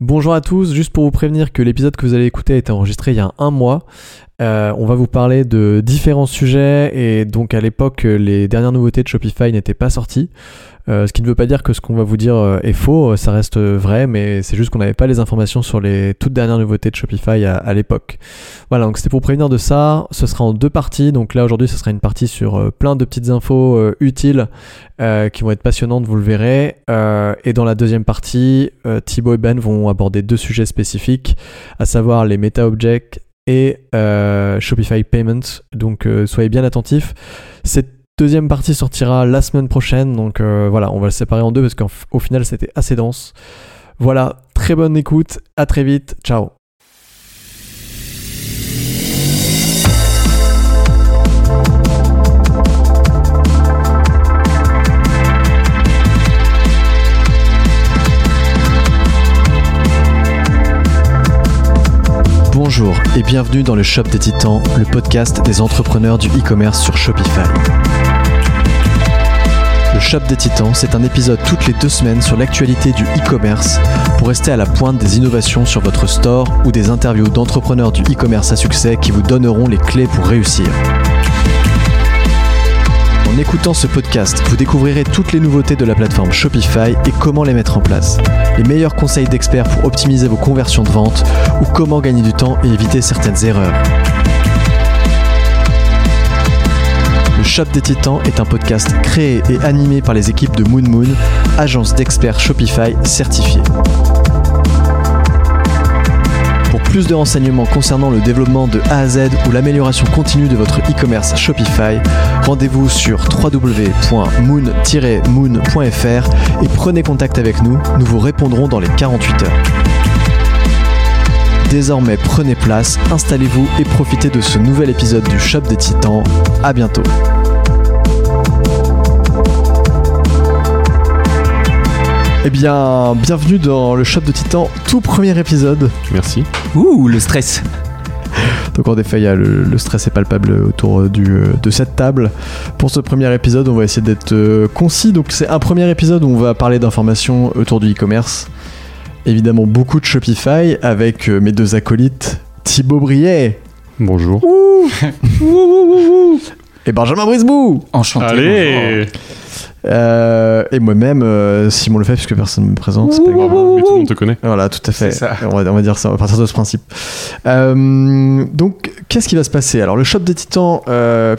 Bonjour à tous, juste pour vous prévenir que l'épisode que vous allez écouter a été enregistré il y a un mois. Euh, on va vous parler de différents sujets et donc à l'époque les dernières nouveautés de Shopify n'étaient pas sorties. Euh, ce qui ne veut pas dire que ce qu'on va vous dire euh, est faux, ça reste vrai, mais c'est juste qu'on n'avait pas les informations sur les toutes dernières nouveautés de Shopify à, l'époque. Voilà, donc c'était pour prévenir de ça. Ce sera en deux parties. Donc là aujourd'hui, ce sera une partie sur plein de petites infos utiles qui vont être passionnantes, vous le verrez. et dans la deuxième partie, Thibaut et Ben vont aborder deux sujets spécifiques, à savoir les meta objects et euh, Shopify Payments. Donc euh, soyez bien attentifs. Cette deuxième partie sortira la semaine prochaine. Donc euh, voilà, on va le séparer en deux parce qu'au final c'était assez dense. Voilà, très bonne écoute, à très vite, ciao Bonjour et bienvenue dans le Shop des Titans, le podcast des entrepreneurs du e-commerce sur Shopify. Le Shop des Titans, c'est un épisode toutes les deux semaines sur l'actualité du e-commerce pour rester à la pointe des innovations sur votre store ou des interviews d'entrepreneurs du e-commerce à succès qui vous donneront les clés pour réussir. En écoutant ce podcast, vous découvrirez toutes les nouveautés de la plateforme Shopify et comment les mettre en place. Les meilleurs conseils d'experts pour optimiser vos conversions de vente ou comment gagner du temps et éviter certaines erreurs. Shop des Titans est un podcast créé et animé par les équipes de Moon Moon, agence d'experts Shopify certifiée. Pour plus de renseignements concernant le développement de A à Z ou l'amélioration continue de votre e-commerce Shopify, rendez-vous sur www.moon-moon.fr et prenez contact avec nous, nous vous répondrons dans les 48 heures. Désormais prenez place, installez-vous et profitez de ce nouvel épisode du Shop des Titans. A bientôt. Eh bien, bienvenue dans le Shop de Titan, tout premier épisode. Merci. Ouh, le stress. Donc en effet, il y a le, stress est palpable autour du, euh, de cette table. Pour ce premier épisode, on va essayer d'être euh, concis. Donc c'est un premier épisode où on va parler d'informations autour du e-commerce. Évidemment, beaucoup de Shopify avec euh, mes deux acolytes, Thibaut Briet. Bonjour. et Benjamin Brisbou. Enchanté. Allez. Euh, et moi-même, euh, Simon Lefebvre, puisque personne ne me présente. mais tout le monde te connaît. Voilà, tout à fait. On, va, on, va, dire ça, à partir de ce principe. Euh, donc, qu'est-ce qui va se passer? Alors, le Shop des Titans,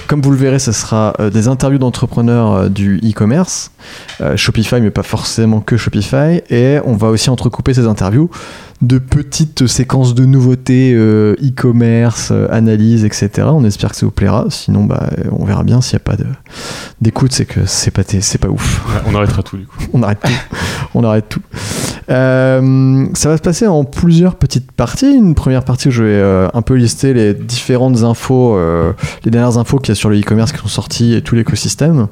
comme vous le verrez, ce sera des interviews d'entrepreneurs du e-commerce. Shopify, mais pas forcément que Shopify. Et on va aussi entrecouper ces interviews de petites séquences de nouveautés euh, e-commerce, euh, analyse, etc. On espère que ça vous plaira. Sinon, bah, on verra bien s'il n'y a pas d'écoute, c'est que c'est pas, c'est pas ouf. on arrêtera tout du coup. on arrête tout. on arrête tout. Euh, ça va se passer en plusieurs petites parties. Une première partie où je vais un peu lister les différentes infos, les dernières infos qu'il y a sur le e-commerce qui sont sorties et tout l'écosystème.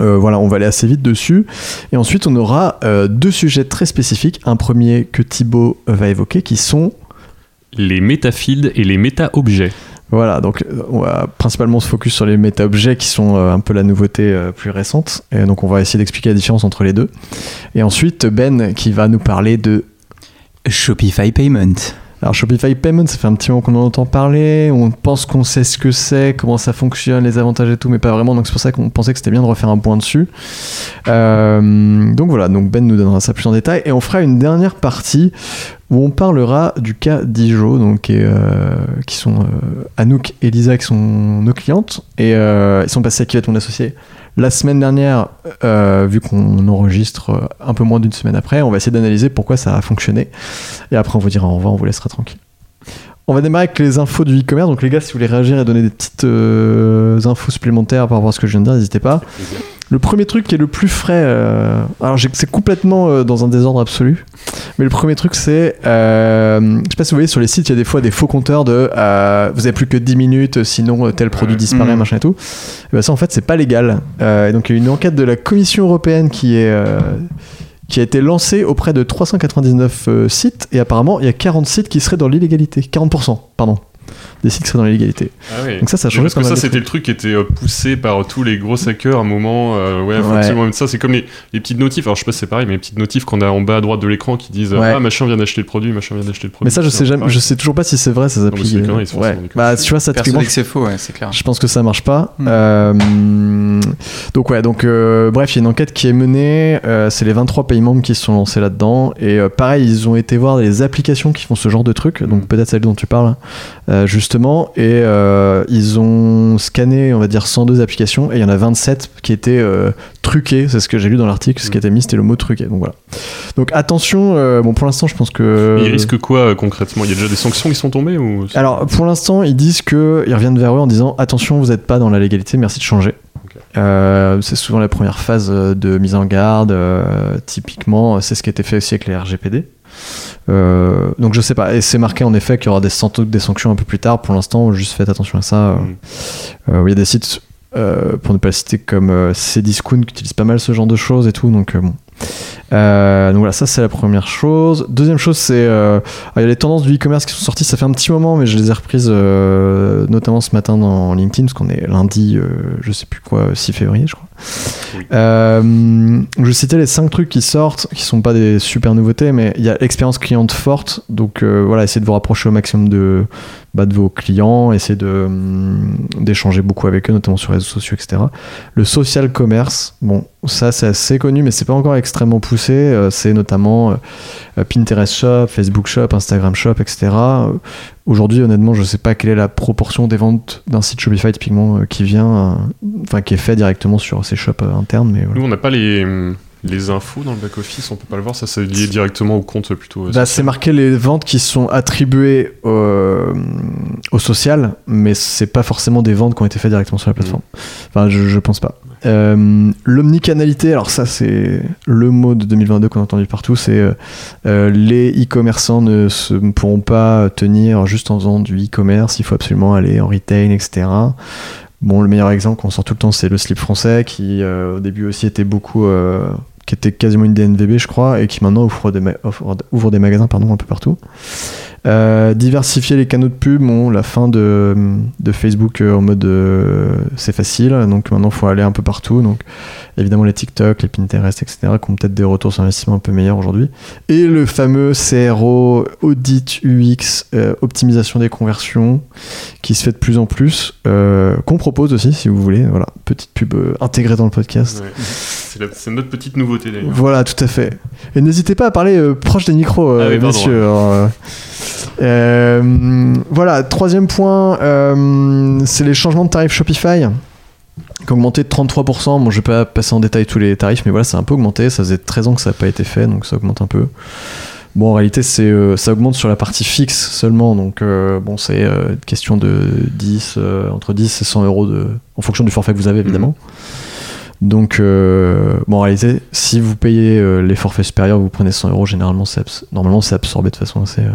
Euh, voilà, on va aller assez vite dessus. Et ensuite, on aura euh, deux sujets très spécifiques. Un premier que Thibaut va évoquer, qui sont les métafields et les méta-objets. Voilà, donc on va principalement se focus sur les méta-objets qui sont euh, un peu la nouveauté plus récente. Et donc on va essayer d'expliquer la différence entre les deux. Et ensuite, Ben qui va nous parler de Shopify Payment. Alors Shopify Payment, ça fait un petit moment qu'on en entend parler, on pense qu'on sait ce que c'est, comment ça fonctionne, les avantages et tout, mais pas vraiment, donc c'est pour ça qu'on pensait que c'était bien de refaire un point dessus. Euh, donc voilà, donc Ben nous donnera ça plus en détail, et on fera une dernière partie où on parlera du cas d'Ijo, donc euh, qui sont euh, Anouk et Lisa qui sont nos clientes, et ils sont passés à qui va ton associé la semaine dernière, euh, vu qu'on enregistre euh, un peu moins d'une semaine après, on va essayer d'analyser pourquoi ça a fonctionné. Et après, on vous dira au revoir, on vous laissera tranquille. On va démarrer avec les infos du e-commerce. Donc les gars, si vous voulez réagir et donner des petites euh, infos supplémentaires par rapport à ce que je viens de dire, n'hésitez pas. Le premier truc qui est le plus frais, alors c'est complètement dans un désordre absolu, mais le premier truc c'est, euh, je sais pas si vous voyez sur les sites, il y a des fois des faux compteurs de vous avez plus que 10 minutes, sinon tel produit disparaît, mm. machin et tout. Et ben ça en fait c'est pas légal. et donc il y a une enquête de la Commission européenne qui est qui a été lancée auprès de 399 sites et apparemment il y a 40 sites qui seraient dans l'illégalité, 40% pardon. Des sites qui seraient dans l'illégalité. Ah oui. Donc ça, ça a Mais changé Parce que ça, c'était le truc qui était euh, poussé par tous les gros hackers à un moment. euh, ouais, Ouais. absolument mettre ça. C'est comme les, les petites notifs. Alors, je sais pas si c'est pareil, mais les petites notifs qu'on a en bas à droite de l'écran qui disent Ouais. Ah, machin vient d'acheter le produit, machin vient d'acheter le produit. Mais ça, je C'est sais jamais, je sais toujours pas si c'est vrai ces mais applis. c'est conneries, c'est ouais. Bah, tu vois, ça typiquement, que c'est faux, ouais, c'est clair. Je pense que ça marche pas. Mm. Euh, donc ouais, donc euh, bref, il y a une enquête qui est menée. euh, c'est les 23 pays membres qui se sont lancés là-dedans. Et euh, pareil, ils ont été voir les applications qui font ce genre de trucs. Donc Mm. peut-être celle dont tu parles, euh, justement. Et euh, ils ont scanné, on va dire, 102 applications. Et il y en a 27 qui étaient euh, truquées. C'est ce que j'ai lu dans l'article. Ce qui Mm. était mis, c'était le mot truqué. Donc voilà. Donc attention. euh, bon, pour l'instant, je pense que. Ils risquent quoi concrètement? Il y a déjà des sanctions qui sont tombées ou... Alors pour l'instant, ils disent que ils reviennent vers eux en disant attention, vous n'êtes pas dans la légalité, merci de changer. Euh, c'est souvent la première phase de mise en garde. euh, typiquement, c'est ce qui a été fait aussi avec les RGPD. Euh, donc je sais pas. Et c'est marqué en effet qu'il y aura des, sanctions un peu plus tard. Pour l'instant, juste faites attention à ça. Mm. euh, Il y a des sites, euh, pour ne pas citer, comme Cdiscount qui utilisent pas mal ce genre de choses et tout. Donc bon. Euh, donc voilà, ça c'est la première chose. Deuxième chose, c'est euh, alors, il y a les tendances du e-commerce qui sont sorties. Ça fait un petit moment, mais je les ai reprises euh, notamment ce matin dans LinkedIn, parce qu'on est lundi, je sais plus quoi, 6 février, je crois. Euh, je citais les 5 trucs qui sortent, qui sont pas des super nouveautés, mais il y a l'expérience cliente forte. Donc euh, voilà, essayez de vous rapprocher au maximum de, bah, vos clients, essayez hum, d'échanger beaucoup avec eux, notamment sur les réseaux sociaux, etc. Le social commerce, bon, ça c'est assez connu, mais c'est pas encore extrêmement poussé. Euh, c'est notamment Pinterest Shop, Facebook Shop, Instagram Shop, etc. Aujourd'hui, honnêtement, je sais pas quelle est la proportion des ventes d'un site Shopify typiquement qui vient, enfin qui est fait directement sur ces shops internes, mais voilà. Nous, on n'a pas les, les infos dans le back-office, on peut pas le voir. Ça, c'est lié directement au compte plutôt. Bah, c'est marqué les ventes qui sont attribuées au, au social, mais c'est pas forcément des ventes qui ont été faites directement sur la plateforme. Enfin, je, je pense pas. Euh, L'omnicanalité, alors ça c'est le mot de 2022 qu'on a entendu partout, c'est euh, euh, les e-commerçants ne se, ne pourront pas tenir juste en faisant du e-commerce, il faut absolument aller en retail, etc. Bon, le meilleur exemple qu'on sort tout le temps, c'est le slip français qui euh, au début aussi était beaucoup, euh, qui était quasiment une DNVB, je crois, et qui maintenant ouvre des, ouvre des magasins pardon, un peu partout. Euh, diversifier les canaux de pub, la fin de, de Facebook euh, en mode euh, c'est facile, donc maintenant il faut aller un peu partout. Donc évidemment les TikTok, les Pinterest, etc., qui ont peut-être des retours sur investissement un peu meilleurs aujourd'hui. Et le fameux CRO, audit UX, optimisation des conversions, qui se fait de plus en plus, qu'on propose aussi si vous voulez. Voilà, petite pub intégrée dans le podcast. C'est notre petite nouveauté d'ailleurs. Voilà, tout à fait. Et n'hésitez pas à parler euh, proche des micros, euh, Ah oui, pardon, messieurs. Alors, euh, euh, voilà, troisième point, c'est les changements de tarifs Shopify qui ont augmenté de 33%. Bon, je vais pas passer en détail tous les tarifs, mais voilà, ça a un peu augmenté. Ça faisait 13 ans que ça n'a pas été fait, donc ça augmente un peu. Bon, en réalité, c'est, euh, ça augmente sur la partie fixe seulement, donc euh, bon, c'est euh, une question de 10, euh, entre 10 et 100 euros de, en fonction du forfait que vous avez, évidemment. Donc, euh, bon, en réalité, si vous payez euh, les forfaits supérieurs, vous prenez 100 euros, généralement, normalement, c'est absorbé de façon assez. euh,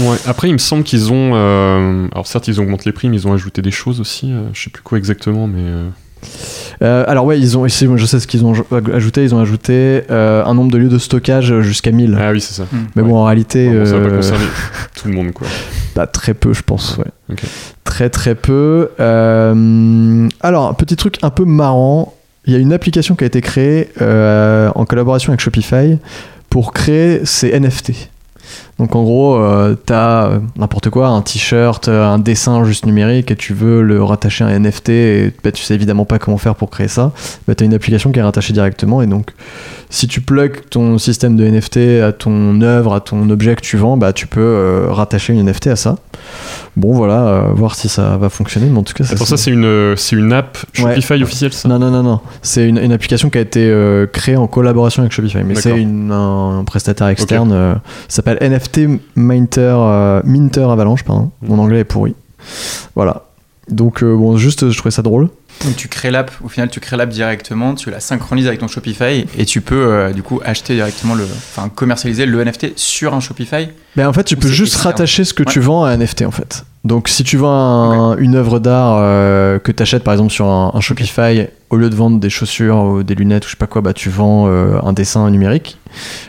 Ouais. Après, il me semble qu'ils ont. euh, Alors, certes, ils augmentent les prix, mais ils ont ajouté des choses aussi. euh, Je sais plus quoi exactement, mais. euh, alors, ouais, ils ont, ici, je sais ce qu'ils ont aj- ajouté, ils ont ajouté euh, un nombre de lieux de stockage jusqu'à 1000. Ah oui, c'est ça. Mais bon, en réalité, Bon, ça va pas concerner tout le monde, quoi. Bah, très peu, je pense, ouais. Très, très peu. Euh, alors, un petit truc un peu marrant. Il y a une application qui a été créée euh, en collaboration avec Shopify pour créer ces NFT. Donc en gros, euh, t'as euh, n'importe quoi, un t-shirt, euh, un dessin juste numérique et tu veux le rattacher à un NFT et bah, tu sais évidemment pas comment faire pour créer ça. Bah, t'as une application qui est rattachée directement et donc si tu plugs ton système de NFT à ton œuvre, à ton objet que tu vends, bah tu peux euh, rattacher une NFT à ça. Bon voilà, euh, voir si ça va fonctionner, mais en tout cas Attends, ça, c'est une, euh, c'est une app Ouais. Shopify officielle, ça? Non, non, non, non. C'est une, une application qui a été euh, créée en collaboration avec Shopify. Mais c'est un, un prestataire externe. ça s'appelle NFT Minter, Minter Avalanche, pardon. Mhm. Mon anglais est pourri. Voilà. Donc, bon, juste, je trouvais ça drôle. Donc tu crées l'app, au final tu crées l'app directement, tu la synchronises avec ton Shopify et tu peux euh, du coup acheter directement le, enfin commercialiser le NFT sur un Shopify. Mais en fait, tu peux juste rattacher ce que tu vends à un NFT, en fait. Donc, si tu vends un- une œuvre d'art euh, que tu achètes, par exemple, sur un, un Shopify, au lieu de vendre des chaussures ou des lunettes ou je sais pas quoi, bah, tu vends euh, un dessin numérique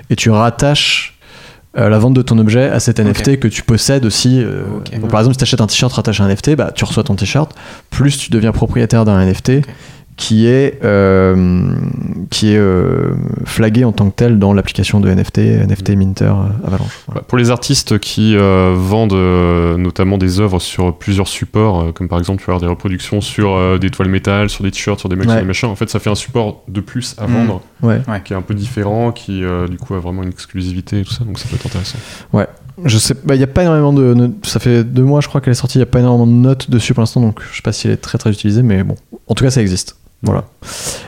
et tu rattaches euh, la vente de ton objet à cet NFT que tu possèdes aussi. euh, donc, par exemple, si tu achètes un t-shirt rattaché à un NFT, bah, tu reçois ton t-shirt, plus tu deviens propriétaire d'un NFT. Qui est, euh, qui est euh, flagué en tant que tel dans l'application de NFT, NFT Minter euh, Avalanche. Voilà. Bah, Pour les artistes qui euh, vendent euh, notamment des œuvres sur plusieurs supports, euh, comme par exemple tu vas avoir des reproductions sur euh, des toiles métal, sur des t-shirts, sur des mugs, Ouais. sur des machins, en fait ça fait un support de plus à Mm. vendre Ouais. qui est un peu différent, qui euh, du coup a vraiment une exclusivité et tout ça, donc ça peut être intéressant. Je sais, il n'y a pas énormément de. no- Ça fait deux mois, je crois qu'elle est sortie, il n'y a pas énormément de notes dessus pour l'instant, donc je sais pas si elle est très très utilisée, mais bon. En tout cas, ça existe. Voilà.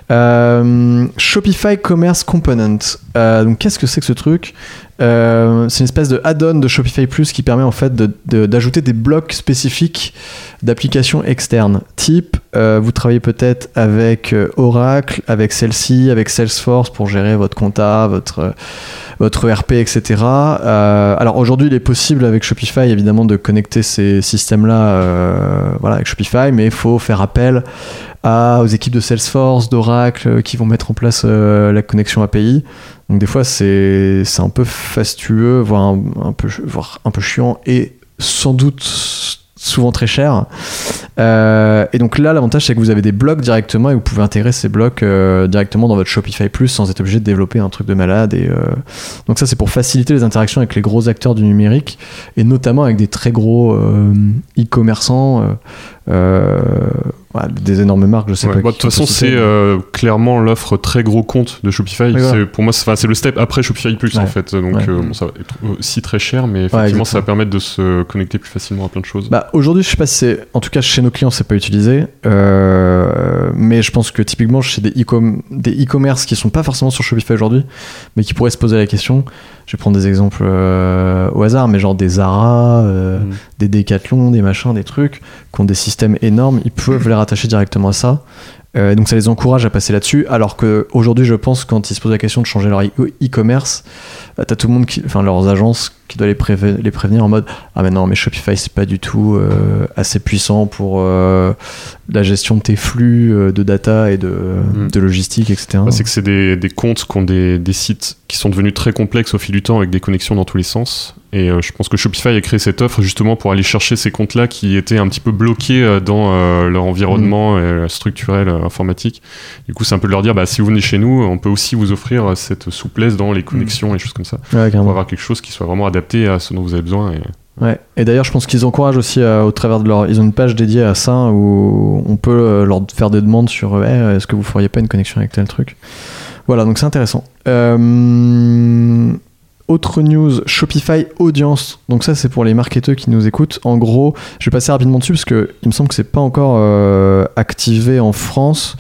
Euh, Shopify Commerce Component. Euh, donc, qu'est-ce que c'est que ce truc? Euh, C'est une espèce de add-on de Shopify Plus qui permet en fait d'ajouter des blocs spécifiques d'applications externes. Type, euh, vous travaillez peut-être avec euh, Oracle, avec celle-ci, avec Salesforce pour gérer votre compta, votre, votre ERP, etc. Alors aujourd'hui, il est possible avec Shopify évidemment de connecter ces systèmes-là voilà, avec Shopify, mais il faut faire appel aux équipes de Salesforce, d'Oracle qui vont mettre en place la connexion API. Donc des fois, c'est un peu fastueux, voire un, voire un peu chiant et sans doute souvent très cher. Euh, et donc là, l'avantage, c'est que vous avez des blocs directement et vous pouvez intégrer ces blocs euh, directement dans votre Shopify Plus sans être obligé de développer un truc de malade. Et, euh, donc ça, c'est pour faciliter les interactions avec les gros acteurs du numérique et notamment avec des très gros e-commerçants, ouais, des énormes marques, je sais Ouais, pas. bah, de toute façon, c'est euh, clairement l'offre très gros compte de Shopify. Voilà. Pour moi, c'est le step après Shopify Plus en fait. Donc euh, bon, ça va être aussi très cher, mais effectivement, ça va permettre de se connecter plus facilement à plein de choses. Bah, aujourd'hui, je sais pas si c'est. En tout cas, chez nos clients, c'est pas utilisé. Euh, mais je pense que typiquement, chez des e-com- des e-commerce qui sont pas forcément sur Shopify aujourd'hui, mais qui pourraient se poser la question. Je vais prendre des exemples euh, au hasard, mais genre des Zara, euh, Mm. des Decathlon, des machins, des trucs, qui ont des systèmes énormes, ils peuvent les rattacher directement à ça. Euh, donc ça les encourage à passer là-dessus, alors que aujourd'hui, je pense, quand ils se posent la question de changer leur e- e-commerce, euh, t'as tout le monde, qui, enfin leurs agences, qui doit les, préve- les prévenir en mode ah mais non mais Shopify c'est pas du tout euh, assez puissant pour euh, la gestion de tes flux euh, de data et de, Mm. de logistique, etc. Bah, c'est que c'est des, des comptes qui ont des, des sites qui sont devenus très complexes au fil du temps avec des connexions dans tous les sens. Et euh, je pense que Shopify a créé cette offre justement pour aller chercher ces comptes-là qui étaient un petit peu bloqués euh, dans euh, leur environnement euh, structurel informatique. Du coup, c'est un peu de leur dire, bah, si vous venez chez nous, on peut aussi vous offrir cette souplesse dans les connexions et choses comme ça. Ouais, Pour avoir quelque chose qui soit vraiment adapté à ce dont vous avez besoin. Et... Ouais. Et d'ailleurs, je pense qu'ils encouragent aussi au travers de leur. Ils ont une page dédiée à ça où on peut leur faire des demandes sur est-ce que vous feriez pas une connexion avec tel truc? Voilà, donc c'est intéressant. Euh, Autre news, Shopify Audience. Donc ça, c'est pour les marketeurs qui nous écoutent. En gros, je vais passer rapidement dessus parce que il me semble que c'est pas encore euh, activé en France.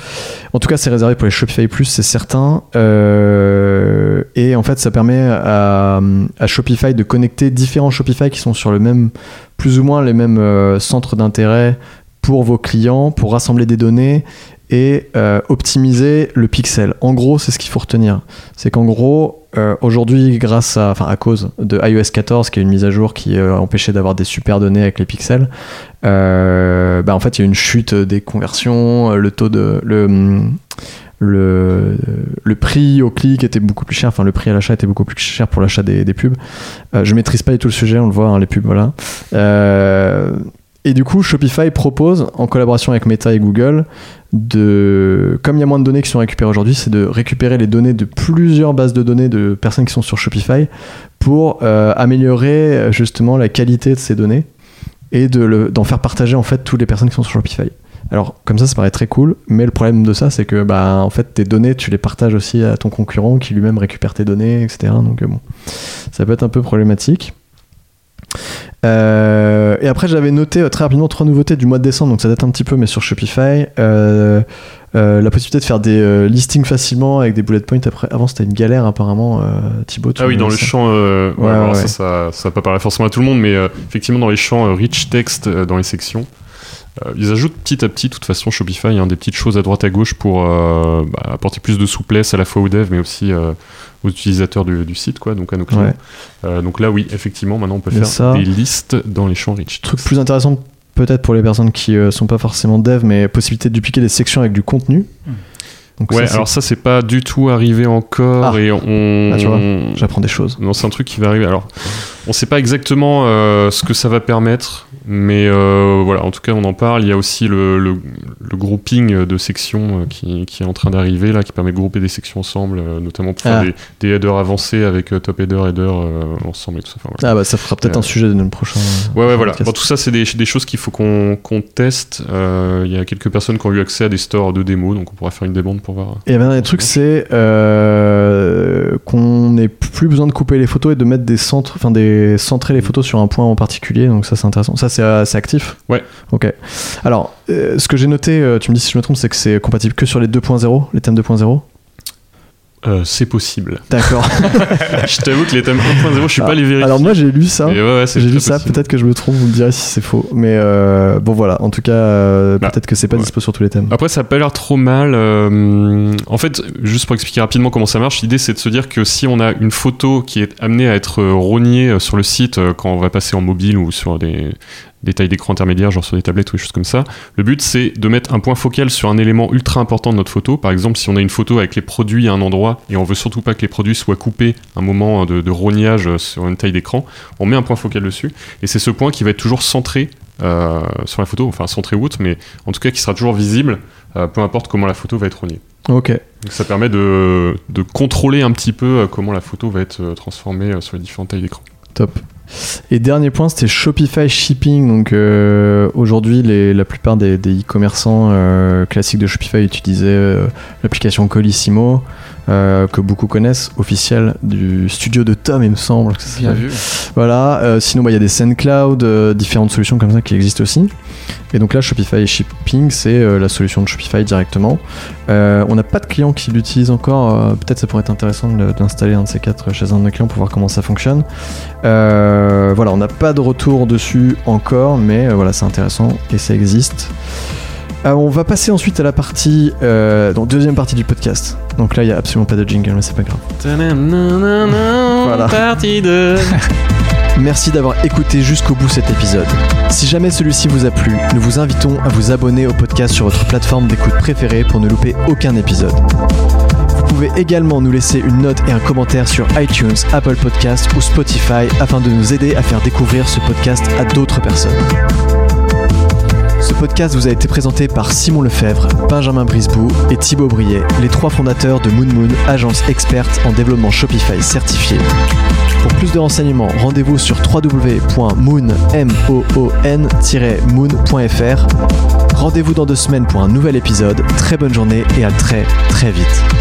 En tout cas, c'est réservé pour les Shopify Plus, c'est certain. Euh, et en fait, ça permet à, Shopify de connecter différents Shopify qui sont sur le même, plus ou moins les mêmes euh, centres d'intérêt pour vos clients, pour rassembler des données et euh, optimiser le pixel. En gros, c'est ce qu'il faut retenir. C'est qu'en gros, euh, aujourd'hui, grâce à, enfin à cause de iOS 14, qui est une mise à jour qui euh, empêchait d'avoir des super données avec les pixels, euh, bah, en fait, il y a une chute des conversions, le taux de le le, le prix au clic était beaucoup plus cher, enfin le prix à l'achat était beaucoup plus cher pour l'achat des, pubs. Euh, je maîtrise pas du tout le sujet, on le voit, hein, les pubs, voilà. Et du coup, Shopify propose, en collaboration avec Meta et Google, de, comme il y a moins de données qui sont récupérées aujourd'hui, c'est de récupérer les données de plusieurs bases de données de personnes qui sont sur Shopify pour euh, améliorer euh, justement la qualité de ces données et d'en faire partager en fait toutes les personnes qui sont sur Shopify. Alors comme ça, ça paraît très cool, mais le problème de ça, c'est que bah en fait tes données, tu les partages aussi à ton concurrent qui lui-même récupère tes données, etc. Donc euh, bon, ça peut être un peu problématique. Euh, et après, j'avais noté euh, très rapidement trois nouveautés du mois de décembre, donc ça date un petit peu, mais sur Shopify. Euh, euh, la possibilité de faire des euh, listings facilement avec des bullet points. Après, avant, c'était une galère apparemment. Thibaut, tu Ah oui, dans le ça. champ, euh, ouais, Ouais, alors ouais. ça, ça, ça pas parler forcément à tout le monde, mais effectivement, dans les champs rich text, dans les sections, ils ajoutent petit à petit, de toute façon, Shopify, hein, des petites choses à droite à gauche pour euh, bah, apporter plus de souplesse à la fois aux devs, mais aussi euh, aux utilisateurs du, du site, quoi, donc à nos clients. Ouais. Euh, donc là, oui, effectivement, maintenant, on peut Mais faire ça- des listes dans les champs rich Truc plus intéressant peut-être pour les personnes qui euh, sont pas forcément dev, mais possibilité de dupliquer des sections avec du contenu. Hmm. Donc Ouais, ça, alors ça, c'est pas du tout arrivé encore Ah. et on. Ah, tu vois. j'apprends des choses. Non, c'est un truc qui va arriver. Alors, on sait pas exactement euh, ce que ça va permettre, mais euh, voilà, en tout cas, on en parle. Il y a aussi le, le, le grouping de sections euh, qui, qui est en train d'arriver, là, qui permet de grouper des sections ensemble, notamment pour Ah. faire des, des headers avancés avec top header, header euh, ensemble et tout ça. Enfin, voilà. Ah bah ça fera peut-être un sujet de notre prochain. Ouais, ouais, voilà. Bon, tout ça, c'est des, des choses qu'il faut qu'on teste. Il y a quelques personnes qui ont eu accès à des stores de démos, donc on pourra faire une demande pour voir. Et un des trucs, c'est euh, qu'on n'ait plus besoin de couper les photos et de mettre des centres, enfin des centrer les photos sur un point en particulier. Donc ça, c'est intéressant. Ça, c'est euh, actif? Ouais. Ok. Alors, euh, ce que j'ai noté, tu me dis si je me trompe, c'est que c'est compatible que sur les 2.0, les thèmes 2.0. Euh, c'est possible. D'accord. je t'avoue que les thèmes 1.0, je suis pas allé vérifier. Alors moi, j'ai lu ça. Ouais, ouais, J'ai lu ça, peut-être que je me trompe, vous me direz si c'est faux. Mais euh, bon voilà, en tout cas, euh, Bah, peut-être que c'est pas ouais. dispo sur tous les thèmes. Après, ça a pas l'air trop mal. euh, en fait, juste pour expliquer rapidement comment ça marche, l'idée c'est de se dire que si on a une photo qui est amenée à être rognée sur le site quand on va passer en mobile ou sur des, des tailles d'écran intermédiaires, genre sur des tablettes ou des choses comme ça, le but c'est de mettre un point focal sur un élément ultra important de notre photo. Par exemple, si on a une photo avec les produits à un endroit et on veut surtout pas que les produits soient coupés à un moment de, de rognage euh, sur une taille d'écran, on met un point focal dessus et c'est ce point qui va être toujours centré euh, sur la photo, enfin centré ou autre, mais en tout cas qui sera toujours visible, euh, peu importe comment la photo va être rognée. Ok. Donc ça permet de, de contrôler un petit peu comment la photo va être transformée sur les différentes tailles d'écran. Top. Et dernier point, c'était Shopify Shipping. Donc euh, aujourd'hui, la plupart des des e-commerçants euh, classiques de Shopify utilisaient euh, l'application Colissimo, euh, que beaucoup connaissent, officielle du studio de Tom, il me semble. que ça Bien vu. Voilà. euh, sinon, bah, il y a des SendCloud, euh, différentes solutions comme ça qui existent aussi. Et donc là, Shopify Shipping, c'est euh, la solution de Shopify directement. Euh, on n'a pas de clients qui l'utilisent encore. Peut-être ça pourrait être intéressant d'installer un de ces quatre chez un de nos clients pour voir comment ça fonctionne. Voilà, on n'a pas de retour dessus encore, mais voilà, c'est intéressant et ça existe. Euh, on va passer ensuite à la partie, euh, donc deuxième partie du podcast. Donc là, il y a absolument pas de jingle, mais c'est pas grave. Voilà. Partie de... Merci d'avoir écouté jusqu'au bout cet épisode. Si jamais celui-ci vous a plu, nous vous invitons à vous abonner au podcast sur votre plateforme d'écoute préférée pour ne louper aucun épisode. Vous pouvez également nous laisser une note et un commentaire sur iTunes, Apple Podcasts ou Spotify afin de nous aider à faire découvrir ce podcast à d'autres personnes. Ce podcast vous a été présenté par Simon Lefebvre, Benjamin Brisbou et Thibaut Briet, les trois fondateurs de Moon Moon, agence experte en développement Shopify certifié. Pour plus de renseignements, rendez-vous sur www.moon-moon.fr. Rendez-vous dans deux semaines pour un nouvel épisode. Très bonne journée et à très très vite.